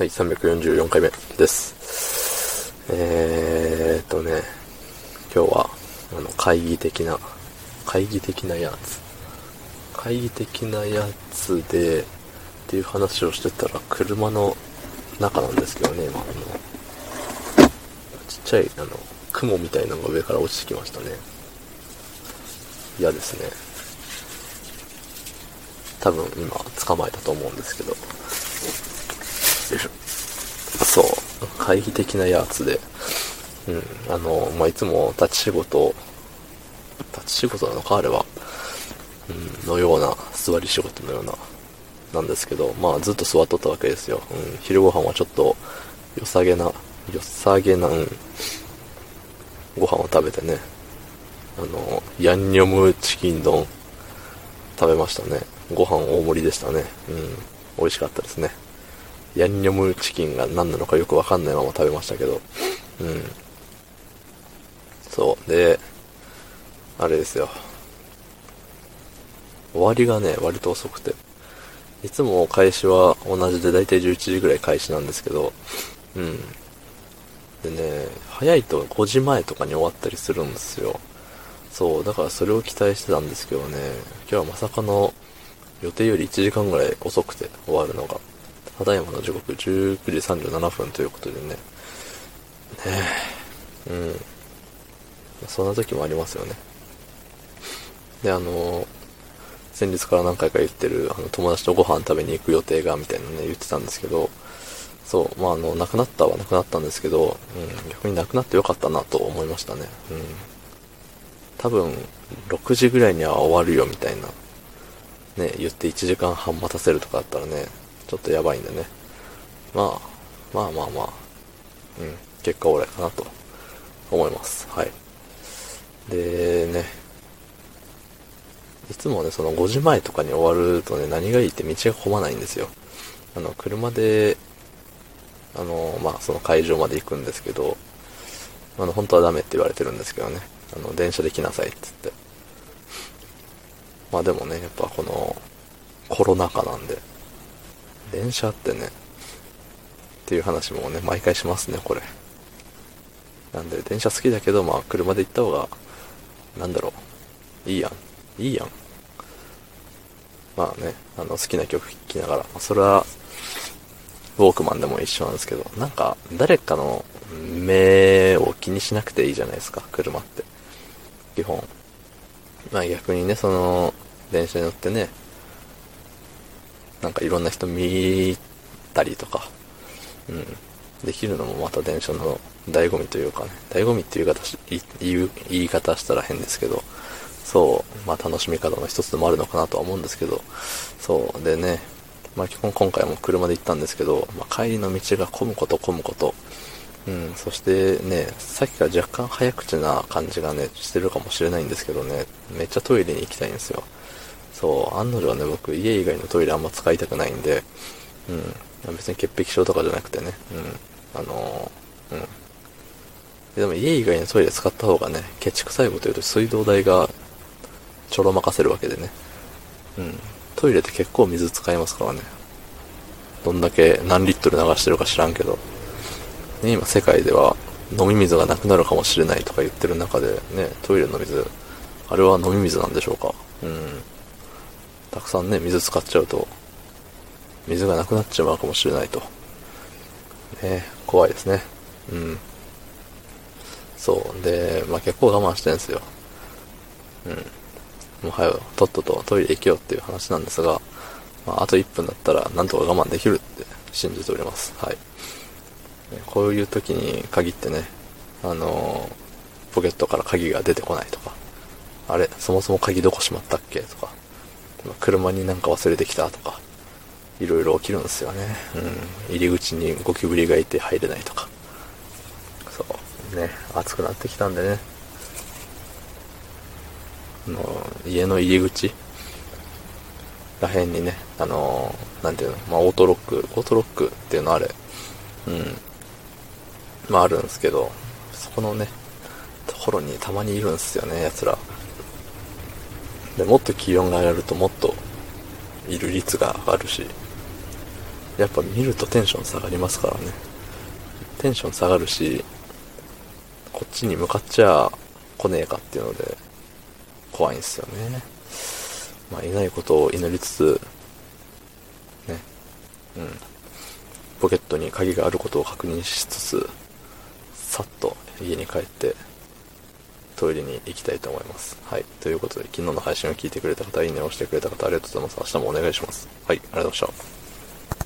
はい、344回目です。えーっとね、今日は、あの、会議的な、会議的なやつ。会議的なやつで、っていう話をしてたら、車の中なんですけどね、今、あの、ちっちゃい、あの、雲みたいなのが上から落ちてきましたね。嫌ですね。多分今、捕まえたと思うんですけど。そう、会議的なやつで、うん、あの、まあ、いつも立ち仕事、立ち仕事なのか、あれは、うん、のような、座り仕事のような、なんですけど、まあ、ずっと座っとったわけですよ。うん、昼ご飯はちょっと、良さげな、良さげな、うん、ご飯を食べてね、あの、ヤンニョムチキン丼、食べましたね。ご飯大盛りでしたね。うん、美味しかったですね。ヤンニョムチキンが何なのかよくわかんないまま食べましたけど、うん。そう。で、あれですよ。終わりがね、割と遅くて。いつも開始は同じで大体11時ぐらい開始なんですけど、うん。でね、早いと5時前とかに終わったりするんですよ。そう、だからそれを期待してたんですけどね、今日はまさかの予定より1時間ぐらい遅くて終わるのが。ただいまの時刻19時37分ということでね。ねえ。うん。そんな時もありますよね。で、あの、先日から何回か言ってる、あの、友達とご飯食べに行く予定が、みたいなね、言ってたんですけど、そう、まあ、あの、亡くなったは亡くなったんですけど、うん、逆に亡くなってよかったなと思いましたね。うん。多分、6時ぐらいには終わるよ、みたいな。ね、言って1時間半待たせるとかだったらね、ちょっとやばいんでね。まあ、まあまあまあ、うん、結果オーライかなと思います。はい。で、ね、いつもね、その5時前とかに終わるとね、何がいいって道が混まないんですよ。あの、車で、あの、まあ、その会場まで行くんですけど、あの、本当はダメって言われてるんですけどね。あの、電車で来なさいって言って。まあでもね、やっぱこの、コロナ禍なんで、電車ってね、っていう話もね、毎回しますね、これ。なんで、電車好きだけど、まあ、車で行った方が、なんだろう、いいやん。いいやん。まあね、あの、好きな曲聴きながら、ま、それは、ウォークマンでも一緒なんですけど、なんか、誰かの目を気にしなくていいじゃないですか、車って。基本。まあ逆にね、その、電車に乗ってね、なんかいろんな人見たりとか、うん、できるのもまた電車の醍醐味というかね、醍醐味っていう言い方し言う言い方したら変ですけど、そう、まあ楽しみ方の一つでもあるのかなとは思うんですけど、そう、でね、まあ基本今回も車で行ったんですけど、まあ帰りの道が混むこと混むこと、うん、そしてね、さっきから若干早口な感じがね、してるかもしれないんですけどね、めっちゃトイレに行きたいんですよ。そう、案の定ね、僕、家以外のトイレあんま使いたくないんで、うん、別に潔癖症とかじゃなくてね、うん、あのー、うん。でも家以外のトイレ使った方がね、ケチくさいこと言うと水道代がちょろまかせるわけでね、うん、トイレって結構水使いますからね。どんだけ何リットル流してるか知らんけど、ね、今世界では飲み水がなくなるかもしれないとか言ってる中でね、トイレの水、あれは飲み水なんでしょうかうん。たくさんね、水使っちゃうと、水がなくなっちまうかもしれないと。ね、怖いですね。うん。そう。で、まあ、結構我慢してるんですよ。うん。もう早く、とっととトイレ行けよっていう話なんですが、まあ、あと1分だったらなんとか我慢できるって信じております。はい。こういう時に限ってね、あの、ポケットから鍵が出てこないとか、あれ、そもそも鍵どこしまったっけとか、車になんか忘れてきたとか、いろいろ起きるんですよね。うん。入り口にゴキブリがいて入れないとか。そう。ね、暑くなってきたんでね。の、家の入り口らへんにね、あのー、なんていうの、まあ、オートロック、オートロックっていうのあれ、うん。まあ、あるんですけど、そこのね、ところにたまにいるんですよね、奴ら。で、もっと気温が上がるともっといる率が上がるし、やっぱ見るとテンション下がりますからね。テンション下がるし、こっちに向かっちゃ来ねえかっていうので、怖いんですよね。まあ、いないことを祈りつつ、ね、うん。ポケットに鍵があることを確認しつつ、さっと家に帰ってトイレに行きたいと思います。はい。ということで、昨日の配信を聞いてくれた方、いいねを押してくれた方、ありがとうございます。明日もお願いします。はい。ありがとうございました。